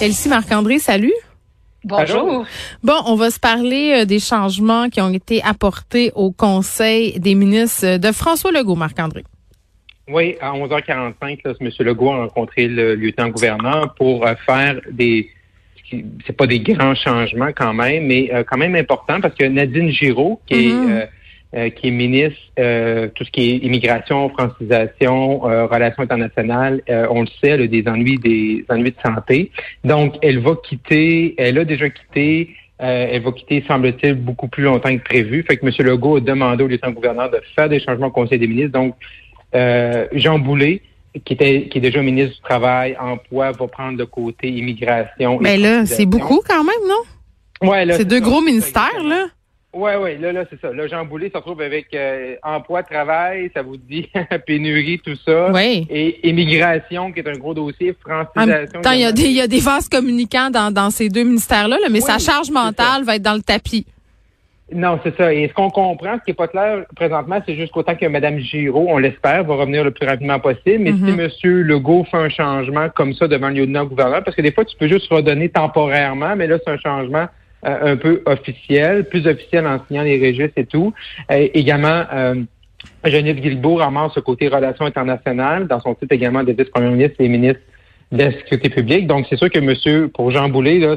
Elsie Marc-André, salut. Bonjour. Bon, on va se parler euh, des changements qui ont été apportés au Conseil des ministres de François Legault, Marc-André. Oui, à 11h45, là, M. Legault a rencontré le lieutenant-gouverneur pour euh, faire des c'est pas des grands changements quand même, mais euh, quand même important parce que Nadine Giraud, qui est mm-hmm. Euh, qui est ministre tout ce qui est immigration, francisation, relations internationales, on le sait, elle a des ennuis, des ennuis de santé. Donc, elle va quitter, elle a déjà quitté. elle va quitter, semble-t-il, beaucoup plus longtemps que prévu. Fait que M. Legault a demandé au lieutenant-gouverneur de faire des changements au Conseil des ministres. Donc, euh, Jean Boulet, qui était qui est déjà ministre du Travail, Emploi, va prendre le côté immigration. Mais là, c'est beaucoup quand même, non? Ouais, là. C'est deux gros ministères, là. Oui, oui, là, là, c'est ça. Là, Jean Boulet se retrouve avec euh, emploi, travail, ça vous dit pénurie, tout ça. Oui. Et immigration, qui est un gros dossier, francisation. il y, a des, il y a des vases communicants dans, dans ces deux ministères-là, mais sa charge mentale va être dans le tapis. Non, c'est ça. Et ce qu'on comprend, ce qui est pas clair présentement, c'est juste qu'autant que Mme Giraud, on l'espère, va revenir le plus rapidement possible. Mais si M. Legault fait un changement comme ça devant le lieutenant-gouverneur, parce que des fois, tu peux juste redonner temporairement, mais là, c'est un changement euh, un peu officiel, plus officiel en signant les registres et tout. Euh, également, euh, Geneviève Guilbeault ramasse ce côté relations internationales dans son titre également de vice-premier ministre et ministre de la sécurité publique. Donc, c'est sûr que monsieur, pour Jean Boulet, là,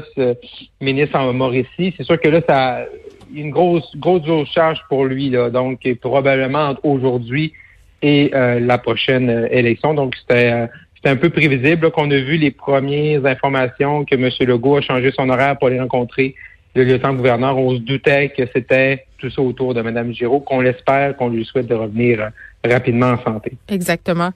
ministre en Mauricie, c'est sûr que là, ça une grosse, grosse, charge pour lui, là. Donc, probablement aujourd'hui et euh, la prochaine euh, élection. Donc, c'était euh, un peu prévisible qu'on a vu les premières informations que M. Legault a changé son horaire pour aller rencontrer le lieutenant-gouverneur. On se doutait que c'était tout ça autour de Mme Giraud, qu'on l'espère, qu'on lui souhaite de revenir rapidement en santé. Exactement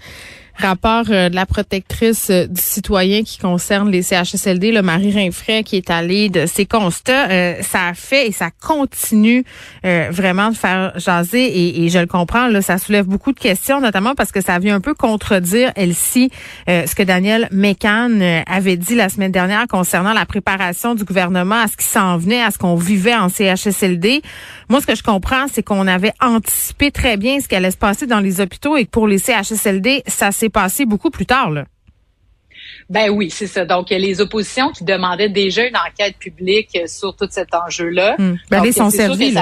rapport euh, de la protectrice euh, du citoyen qui concerne les CHSLD, le Marie Rinfray, qui est allée de ses constats, euh, ça a fait et ça continue vraiment de faire jaser et, et, je le comprends, là, ça soulève beaucoup de questions, notamment parce que ça vient un peu contredire, Elsie, ce que Daniel Mécan avait dit la semaine dernière concernant la préparation du gouvernement à ce qui s'en venait, à ce qu'on vivait en CHSLD. Moi, ce que je comprends, c'est qu'on avait anticipé très bien ce qui allait se passer dans les hôpitaux et que pour les CHSLD, ça s'est passé beaucoup plus tard, là. Ben oui, c'est ça. Donc, les oppositions qui demandaient déjà une enquête publique sur tout cet enjeu-là. Hum. Ben, sont servis,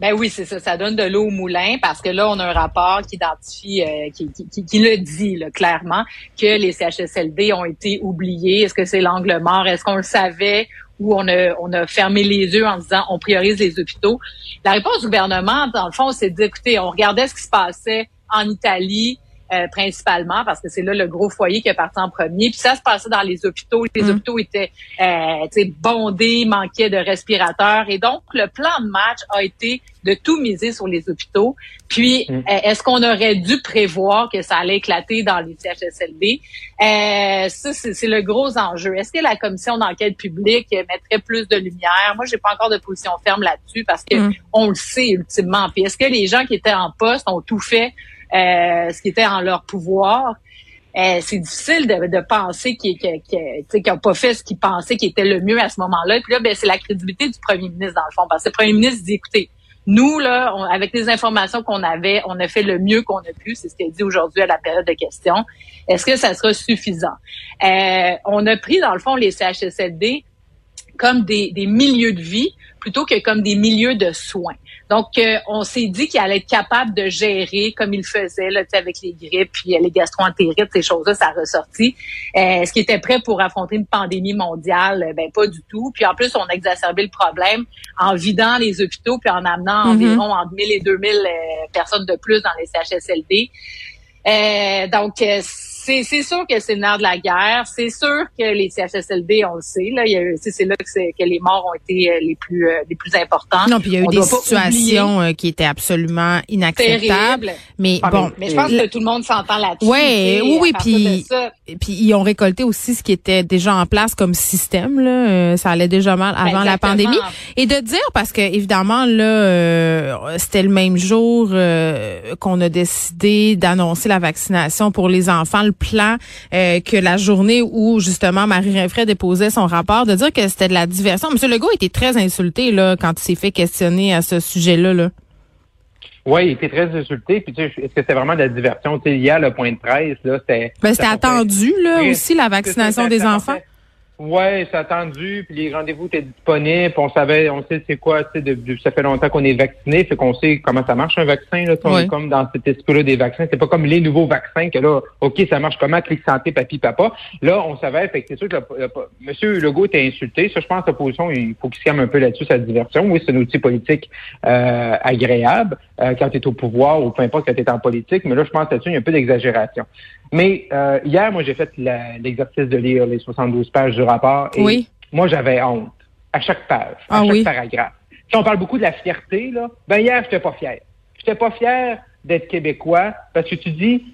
Ben oui, c'est ça. Ça donne de l'eau au moulin parce que là, on a un rapport qui identifie, euh, qui, qui, qui, le dit là, clairement, que les CHSLD ont été oubliés. Est-ce que c'est l'angle mort? Est-ce qu'on le savait? Ou on a, on a fermé les yeux en disant on priorise les hôpitaux? La réponse du gouvernement, dans le fond, c'est de écoutez, on regardait ce qui se passait en Italie, euh, principalement parce que c'est là le gros foyer qui est parti en premier. Puis ça se passait dans les hôpitaux. Les mm. hôpitaux étaient euh, bondés, manquaient de respirateurs. Et donc, le plan de match a été de tout miser sur les hôpitaux. Puis, mm. euh, est-ce qu'on aurait dû prévoir que ça allait éclater dans les CHSLD? Euh, ça, c'est le gros enjeu. Est-ce que la commission d'enquête publique mettrait plus de lumière? Moi, j'ai pas encore de position ferme là-dessus parce que mm. on le sait ultimement. Puis, est-ce que les gens qui étaient en poste ont tout fait ce qui était en leur pouvoir. Euh, c'est difficile de, de penser qu'ils n'ont pas fait ce qu'ils pensaient qui était le mieux à ce moment-là. Puis là, ben, c'est la crédibilité du premier ministre, dans le fond. Parce que le premier ministre dit, écoutez, nous, là, avec les informations qu'on avait, on a fait le mieux qu'on a pu. C'est ce qu'il dit aujourd'hui à la période de questions. Est-ce que ça sera suffisant? Euh, on a pris, dans le fond, les CHSLD comme des, des milieux de vie plutôt que comme des milieux de soins. Donc, euh, on s'est dit qu'il allait être capable de gérer comme il faisait là, avec les grippes, puis euh, les gastroentérites, ces choses-là, ça a ressorti. Euh, Est-ce qu'il était prêt pour affronter une pandémie mondiale? Ben pas du tout. Puis en plus, on a exacerbé le problème en vidant les hôpitaux, puis en amenant mm-hmm. environ entre 1000 et 2000 personnes de plus dans les CHSLD. donc, c'est sûr que c'est le nerf de la guerre. C'est sûr que les CHSLD, on le sait, là, c'est là que, que, les morts ont été euh, les plus euh, les plus importants. Non, puis il y a eu des situations euh, qui étaient absolument inacceptables. Mais ah, bon, mais, je pense que tout le monde s'entend là-dessus. Ouais, oui, oui, puis puis ils ont récolté aussi ce qui était déjà en place comme système. Là, ça allait déjà mal avant la pandémie. Et de dire parce que évidemment là, c'était le même jour qu'on a décidé d'annoncer la vaccination pour les enfants le plan euh, que la journée où justement Marie Rinfray déposait son rapport, de dire que c'était de la diversion. Monsieur Legault était très insulté là quand il s'est fait questionner à ce sujet-là. Là. Oui, il était très insulté. Puis, tu sais, est-ce que c'était vraiment de la diversion? Tu sais, hier, le point de presse, là, c'était... Ben, c'était attendu, là, aussi, la vaccination des enfants. Ouais, c'est attendu, puis les rendez-vous étaient disponibles, on savait, on sait c'est quoi, tu sais, ça fait longtemps qu'on est vacciné, fait qu'on sait comment ça marche un vaccin, là, on est comme dans cet esprit-là des vaccins, c'est pas comme les nouveaux vaccins que là, ok, ça marche comment, clic santé, papy, papa. Là, on savait, fait que c'est sûr que le, Monsieur Legault était insulté, ça, je pense, l'opposition, il faut qu'il se calme un peu là-dessus, sa diversion. Oui, c'est un outil politique euh, agréable euh, quand tu es au pouvoir ou peu importe quand tu es en politique, mais là, je pense là-dessus, il y a un peu d'exagération. Mais euh, hier, moi, j'ai fait l'exercice de lire les 72 pages du rapport et oui. moi, j'avais honte à chaque page, à ah chaque paragraphe. Si on parle beaucoup de la fierté, là, ben hier, j'étais pas fier. J'étais pas fier d'être québécois parce que tu dis,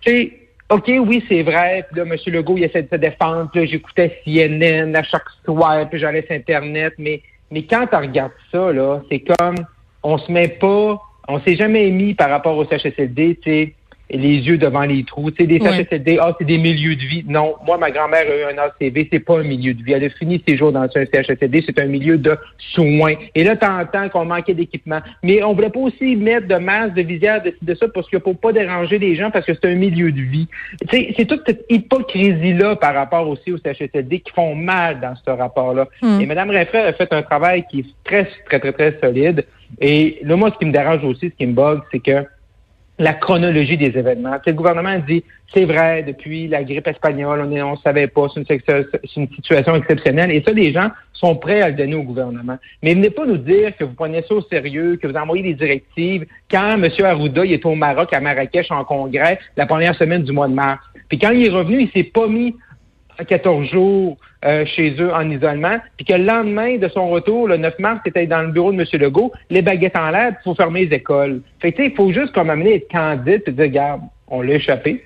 tu sais, OK, oui, c'est vrai. Puis là, M. Legault, il essaie de se défendre. Puis là, j'écoutais CNN à chaque soir, puis j'allais sur Internet. Mais, mais quand tu regardes ça, là, c'est comme, on se met pas, on s'est jamais mis par rapport au CHSLD, tu sais, les yeux devant les trous. Tu sais, des CHSLD, ah, c'est des milieux de vie. Non, moi, ma grand-mère a eu un ACV, c'est pas un milieu de vie. Elle a fini ses jours dans un CHSLD, c'est un milieu de soins. Et là, t'entends qu'on manquait d'équipement. Mais on voulait pas aussi mettre de masse, de visière, de, de ça, parce qu'il faut pas déranger les gens, parce que c'est un milieu de vie. Tu sais, c'est toute cette hypocrisie-là par rapport aussi aux CHSLD qui font mal dans ce rapport-là. Hmm. Et Mme Rinfray a fait un travail qui est très, très, très, très solide. Et là, moi, ce qui me dérange aussi, ce qui me bug, c'est que la chronologie des événements. le gouvernement dit, c'est vrai, depuis la grippe espagnole, on ne savait pas, c'est une, situation exceptionnelle. Et ça, les gens sont prêts à le donner au gouvernement. Mais venez pas nous dire que vous prenez ça au sérieux, que vous envoyez des directives quand M. Arruda il est au Maroc, à Marrakech, en congrès, la première semaine du mois de mars. Puis quand il est revenu, il s'est pas mis 14 jours euh, chez eux en isolement, puis que le lendemain de son retour, le 9 mars, c'était dans le bureau de M. Legault, les baguettes en l'air, il faut fermer les écoles. Fait que, il faut juste comme amener être candide et dire, regarde, on l'a échappé.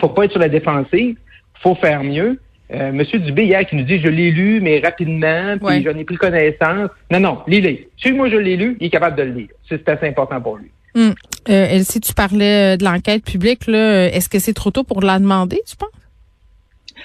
faut pas être sur la défensive. faut faire mieux. Euh, Monsieur Dubé, hier, qui nous dit, je l'ai lu, mais rapidement, puis j'en ai pris connaissance. Non, non, lis-le. Si moi, je l'ai lu, il est capable de le lire. C'est assez important pour lui. Hum. Euh, Elsie, tu parlais de l'enquête publique. là. Est-ce que c'est trop tôt pour la demander, tu penses?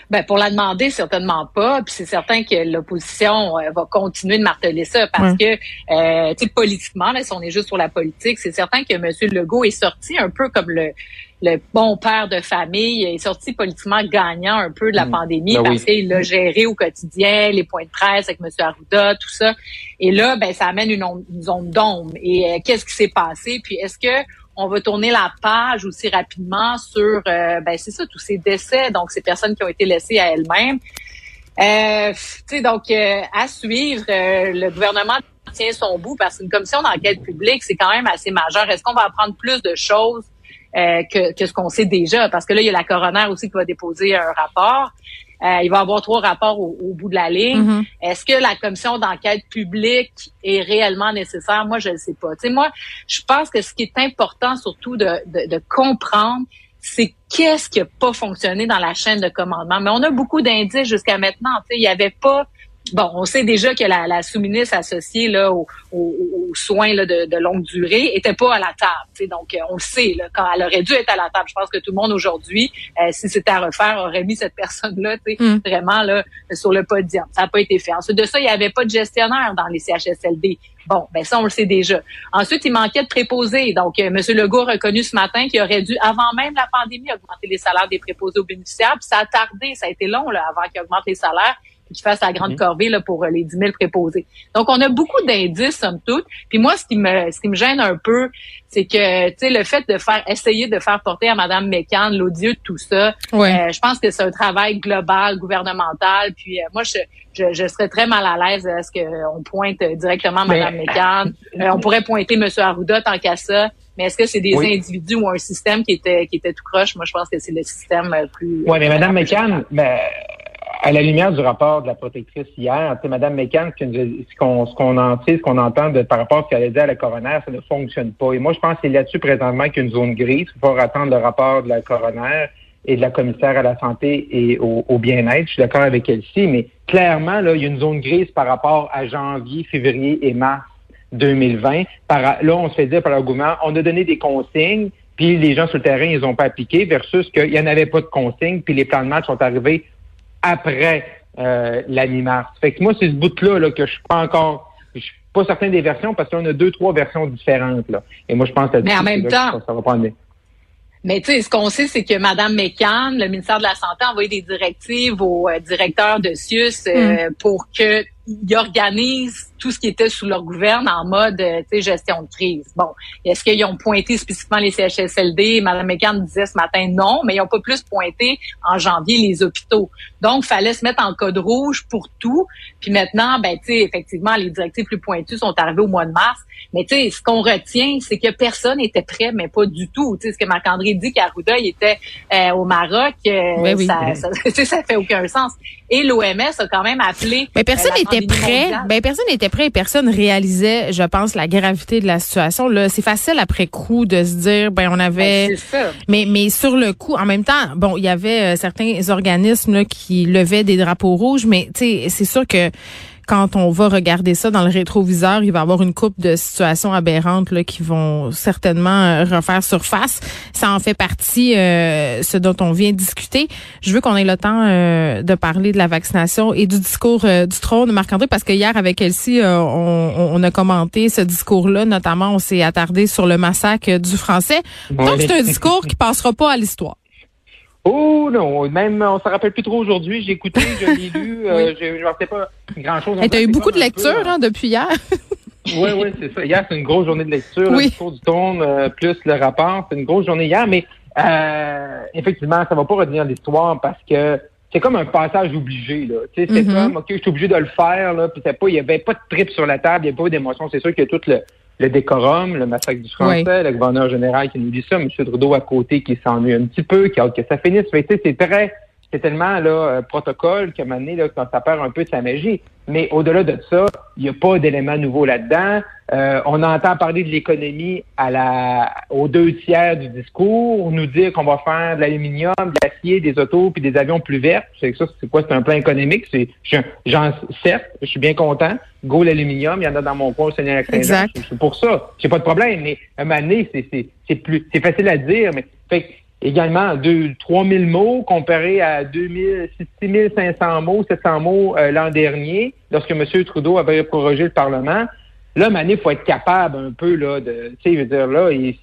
Ben pour la demander certainement pas. Puis c'est certain que l'opposition euh, va continuer de marteler ça parce que, euh, tu sais, politiquement, là, si on est juste sur la politique, c'est certain que M. Legault est sorti un peu comme le le bon père de famille il est sorti politiquement gagnant un peu de la mm. pandémie ben parce qu'il l'a géré au quotidien, les points de presse avec M. Arruda, tout ça. Et là, ben ça amène une, zone d'ombre. Et euh, qu'est-ce qui s'est passé? Puis est-ce que on va tourner la page aussi rapidement sur, euh, ben c'est ça, tous ces décès, donc ces personnes qui ont été laissées à elles-mêmes. Euh, donc, euh, à suivre, euh, le gouvernement tient son bout parce qu'une commission d'enquête publique, c'est quand même assez majeur. Est-ce qu'on va apprendre plus de choses que, que ce qu'on sait déjà? Parce que là, il y a la coroner aussi qui va déposer un rapport. Euh, il va y avoir trois rapports au, bout de la ligne. Mm-hmm. Est-ce que la commission d'enquête publique est réellement nécessaire? Moi, je ne sais pas. Tu sais, moi, je pense que ce qui est important surtout de, de, de comprendre, c'est qu'est-ce qui n'a pas fonctionné dans la chaîne de commandement. Mais on a beaucoup d'indices jusqu'à maintenant. Tu sais, il n'y avait pas Bon, on sait déjà que la, la sous-ministre associée là, aux, soins là, de, longue durée était pas à la table. Donc, euh, on le sait, là, quand elle aurait dû être à la table. Je pense que tout le monde aujourd'hui, euh, si c'était à refaire, aurait mis cette personne-là mm. vraiment là, sur le podium. Ça n'a pas été fait. Ensuite de ça, il n'y avait pas de gestionnaire dans les CHSLD. Bon, ben ça, on le sait déjà. Ensuite, il manquait de préposés. Donc, euh, M. Legault a reconnu ce matin qu'il aurait dû, avant même la pandémie, augmenter les salaires des préposés aux bénéficiaires. Puis ça a tardé, ça a été long là, avant qu'il augmente les salaires. Qui fasse la grande mhm. corvée là, pour les 10 000 préposés. Donc, on a beaucoup d'indices, somme toute. Puis moi, ce qui me, ce qui me gêne un peu, c'est que, tu sais, le fait de faire, essayer de faire porter à Mme McCann l'odieux de tout ça, euh, je pense que c'est un travail global, gouvernemental. Puis euh, moi, je, je, je, serais très mal à l'aise à ce qu'on pointe directement Mme McCann. Euh, on pourrait pointer M. Arruda tant qu'à ça. Mais est-ce que c'est des individus ou un système qui était qui était tout croche? Moi, je pense que c'est le système plus. Oui, mais Mme McCann, mais à la lumière du rapport de la protectrice hier, Mme McCann, ce qu'on qu'on en ce qu'on entend de, par rapport à ce qu'elle a dit à la coroner, ça ne fonctionne pas. Et moi, je pense que c'est là-dessus présentement qu'il y a une zone grise. Il faut attendre le rapport de la coroner et de la commissaire à la santé et au, bien-être. Je suis d'accord avec elle-ci, mais clairement, là, il y a une zone grise par rapport à janvier, février et mars 2020. Par, là, on se fait dire par le gouvernement, on a donné des consignes, puis les gens sur le terrain, ils n'ont pas appliqué, versus qu'il n'y en avait pas de consignes, puis les plans de match sont arrivés après euh, la mi-mars. Fait que moi, c'est ce bout-là là, que je suis pas encore, je suis pas certain des versions parce qu'on a deux, trois versions différentes. Là. Et moi, je pense que Mais en même temps, ça, va pas mais tu sais, ce qu'on sait, c'est que Mme McCann, le ministère de la Santé, a envoyé des directives au euh, directeur de CIUS euh, mm. pour que ils organisent tout ce qui était sous leur gouverne en mode euh, gestion de crise. Bon, est-ce qu'ils ont pointé spécifiquement les CHSLD? Mme McCann disait ce matin non, mais ils n'ont pas plus pointé en janvier les hôpitaux. Donc, fallait se mettre en code rouge pour tout. Puis maintenant, ben, tu sais, effectivement, les directives plus pointues sont arrivées au mois de mars. Mais tu sais, ce qu'on retient, c'est que personne n'était prêt, mais pas du tout. Tu sais, ce que Marc-André dit qu'Arruda, il était euh, au Maroc, euh, ça, ça, ça, fait aucun sens. Et l'OMS a quand même appelé. Mais personne n'était prêt. Ben personne n'était prêt et personne réalisait, je pense, la gravité de la situation. Là, c'est facile après coup de se dire, ben on avait. Ben, mais mais sur le coup, en même temps, bon, il y avait euh, certains organismes là, qui levaient des drapeaux rouges, mais tu sais, c'est sûr que quand on va regarder ça dans le rétroviseur, il va y avoir une coupe de situations aberrantes là, qui vont certainement euh, refaire surface. Ça en fait partie, euh, ce dont on vient discuter. Je veux qu'on ait le temps euh, de parler de la vaccination et du discours du trône, Marc-André, parce que hier, avec Elsie, on, on, a commenté ce discours-là. Notamment, on s'est attardé sur le massacre du français. Donc, c'est un discours qui passera pas à l'histoire. Oh non, même on se rappelle plus trop aujourd'hui. J'ai écouté, je l'ai lu, euh, je ne sais pas grand-chose. Tu as eu beaucoup de lectures hein, depuis hier? oui, oui, c'est ça. Hier, c'est une grosse journée de lecture. Oui. Le du ton, euh, plus le rapport. C'est une grosse journée hier, mais euh, effectivement, ça va pas retenir l'histoire parce que c'est comme un passage obligé. là. Tu sais, c'est mm-hmm. comme, OK, je suis obligé de le faire, là, puis pas, il y avait pas de trip sur la table, il n'y avait pas d'émotion. C'est sûr que tout le, le décorum, le massacre du français, le gouverneur général qui nous dit ça, M. Trudeau à côté qui s'ennuie un petit peu, qui a hâte que ça finisse. C'est très c'est tellement là euh, protocole qu'à un moment donné, là, quand ça perd un peu de sa magie. Mais au-delà de ça, il n'y a pas d'éléments nouveaux là-dedans. Euh, on entend parler de l'économie à la aux deux tiers du discours, nous dire qu'on va faire de l'aluminium, de l'acier, des autos puis des avions plus verts. C'est ça, c'est quoi? C'est un plan économique? C'est j'en certes, je suis bien content. Go l'aluminium, il y en a dans mon coin au Seigneur Exact. C'est pour ça. J'ai pas de problème, mais à un moment donné, c'est plus c'est facile à dire, mais fait également 2 3000 mots comparé à 2000 6500 mots, 700 mots euh, l'an dernier lorsque M. Trudeau avait prorogé le Parlement. Là, Mané, il faut être capable un peu là de, tu sais, je veux dire là, il,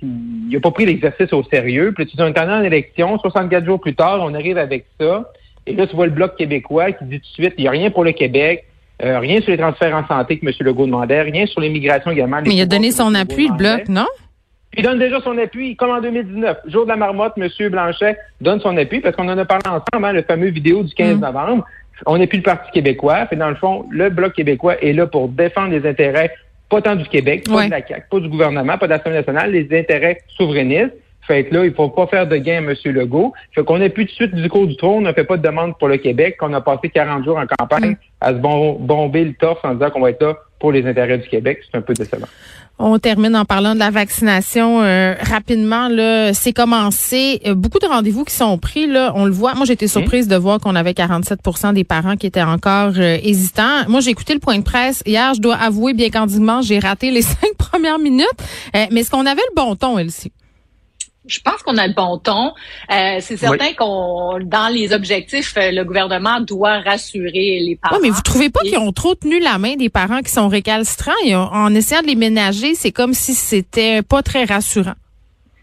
il a pas pris l'exercice au sérieux. Puis tu es en élection, 64 jours plus tard, on arrive avec ça. Et là, tu vois le bloc québécois qui dit tout de suite, il n'y a rien pour le Québec. Euh, rien sur les transferts en santé que M. Legault demandait, rien sur l'immigration également. Mais il a donné son appui, le bloc, non? Il donne déjà son appui, comme en 2019. Jour de la marmotte, M. Blanchet donne son appui parce qu'on en a parlé ensemble, hein, le fameux vidéo du 15 mm. novembre. On n'est plus le Parti québécois. Puis dans le fond, le Bloc québécois est là pour défendre les intérêts, pas tant du Québec, pas de la CAQ, pas du gouvernement, pas de l'Assemblée nationale, les intérêts souverainistes. Fait que là, il faut pas faire de gain à M. Legault. Fait qu'on n'est plus tout de suite du cours du trône, on ne fait pas de demande pour le Québec, qu'on a passé 40 jours en campagne mm. à se bomber le torse en disant qu'on va être là pour les intérêts du Québec. C'est un peu décevant. On termine en parlant de la vaccination euh, rapidement. Là, c'est commencé. Euh, beaucoup de rendez-vous qui sont pris. Là, on le voit. Moi, j'étais surprise de voir qu'on avait 47% des parents qui étaient encore euh, hésitants. Moi, j'ai écouté le point de presse hier. Je dois avouer bien candidement, j'ai raté les cinq premières minutes. mais est-ce qu'on avait le bon ton, Elsie? Je pense qu'on a le bon ton. Euh, c'est certain qu'on, dans les objectifs, euh, le gouvernement doit rassurer les parents. Oui, mais vous trouvez pas qu'ils ont trop tenu la main des parents qui sont récalcitrants et en essayant de les ménager, c'est comme si c'était pas très rassurant?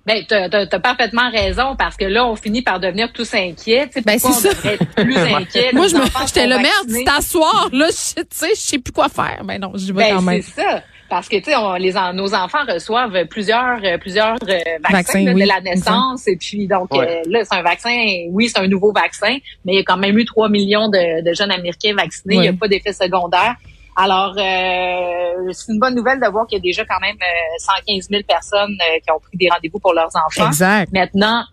Ben, tu as, parfaitement raison parce que là, on finit par devenir tous inquiets. ben, c'est ça. devrait être plus inquiets? Moi, je me, j'étais le merde, t'asseoir, là, je sais, je sais plus quoi faire. Ben non, je vais ben, quand même. c'est ça. Parce que, tu sais, les, nos enfants reçoivent plusieurs, euh, plusieurs euh, vaccins, de la naissance. Et puis, donc, euh, là, c'est un vaccin, oui, c'est un nouveau vaccin, mais il y a quand même eu 3 millions de, jeunes Américains vaccinés. Il n'y a pas d'effet secondaire. Alors, euh, c'est une bonne nouvelle de voir qu'il y a déjà quand même 115 000 personnes qui ont pris des rendez-vous pour leurs enfants. Exact. Maintenant,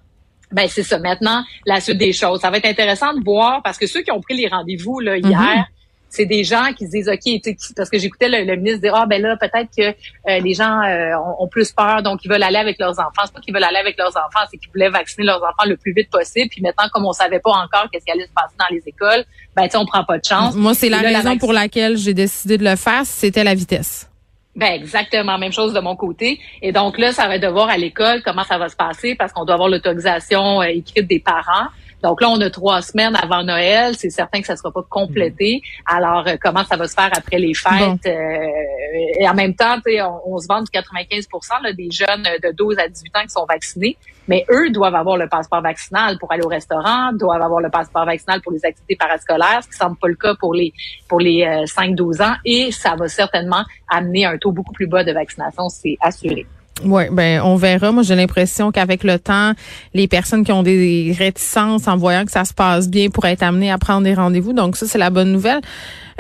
ben c'est ça. Maintenant, la suite des choses. Ça va être intéressant de voir parce que ceux qui ont pris les rendez-vous là, hier, mm-hmm c'est des gens qui se disent OK, parce que j'écoutais le, ministre dire ah ben là peut-être que euh, les gens euh, ont, plus peur donc ils veulent aller avec leurs enfants. C'est pas qu'ils veulent aller avec leurs enfants, c'est qu'ils voulaient vacciner leurs enfants le plus vite possible. Puis maintenant comme on savait pas encore qu'est-ce qui allait se passer dans les écoles, ben tu on prend pas de chance. Moi c'est la raison pour laquelle j'ai décidé de le faire, c'était la vitesse. Ben exactement, même chose de mon côté. Et donc là, ça va être de voir à l'école comment ça va se passer parce qu'on doit avoir l'autorisation euh, écrite des parents. Donc là, on a trois semaines avant Noël. C'est certain que ça sera pas complété. Alors, euh, comment ça va se faire après les fêtes? Euh, et en même temps, on, on se vend du 95 là, des jeunes de 12 à 18 ans qui sont vaccinés. Mais eux doivent avoir le passeport vaccinal pour aller au restaurant, doivent avoir le passeport vaccinal pour les activités parascolaires, ce qui semble pas le cas pour les pour les 5-12 euh, ans. Et ça va certainement amener un taux beaucoup plus bas de vaccination, c'est assuré. Oui, ben on verra. Moi, j'ai l'impression qu'avec le temps, les personnes qui ont des réticences en voyant que ça se passe bien pourraient être amenées à prendre des rendez-vous. Donc ça, c'est la bonne nouvelle.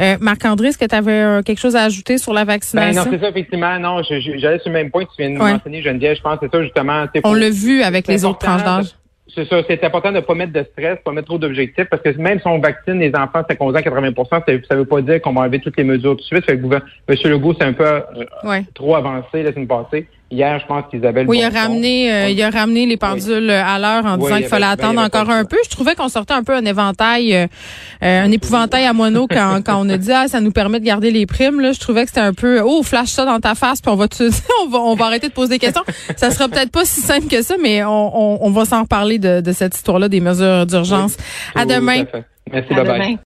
Euh, Marc-André, est-ce que tu avais euh, quelque chose à ajouter sur la vaccination? Ben non, c'est ça, effectivement. Non, j'allais sur le même point que tu viens de mentionner, Geneviève. Je pense que c'est ça, justement. On l'a vu avec les autres tranches d'âge. C'est ça, c'est important de ne pas mettre de stress, pas mettre trop d'objectifs, parce que même si on vaccine les enfants 50 ans, 80 ça ne veut pas dire qu'on va enlever toutes les mesures tout de suite. Fait que M. Legault, c'est un peu euh, trop avancé la semaine passée. Hier, je pense qu'Isabelle. Oui, il a ramené, euh, il a ramené les pendules à l'heure en disant qu'il fallait attendre encore un peu. Je trouvais qu'on sortait un peu un éventail, euh, euh, un épouvantail à moineau quand, quand on a dit ah ça nous permet de garder les primes. Là, je trouvais que c'était un peu oh flash ça dans ta face puis on va on va on va arrêter de poser des questions. ça sera peut-être pas si simple que ça, mais on, on, on va s'en reparler de, de cette histoire-là des mesures d'urgence. à demain. Merci, bye bye.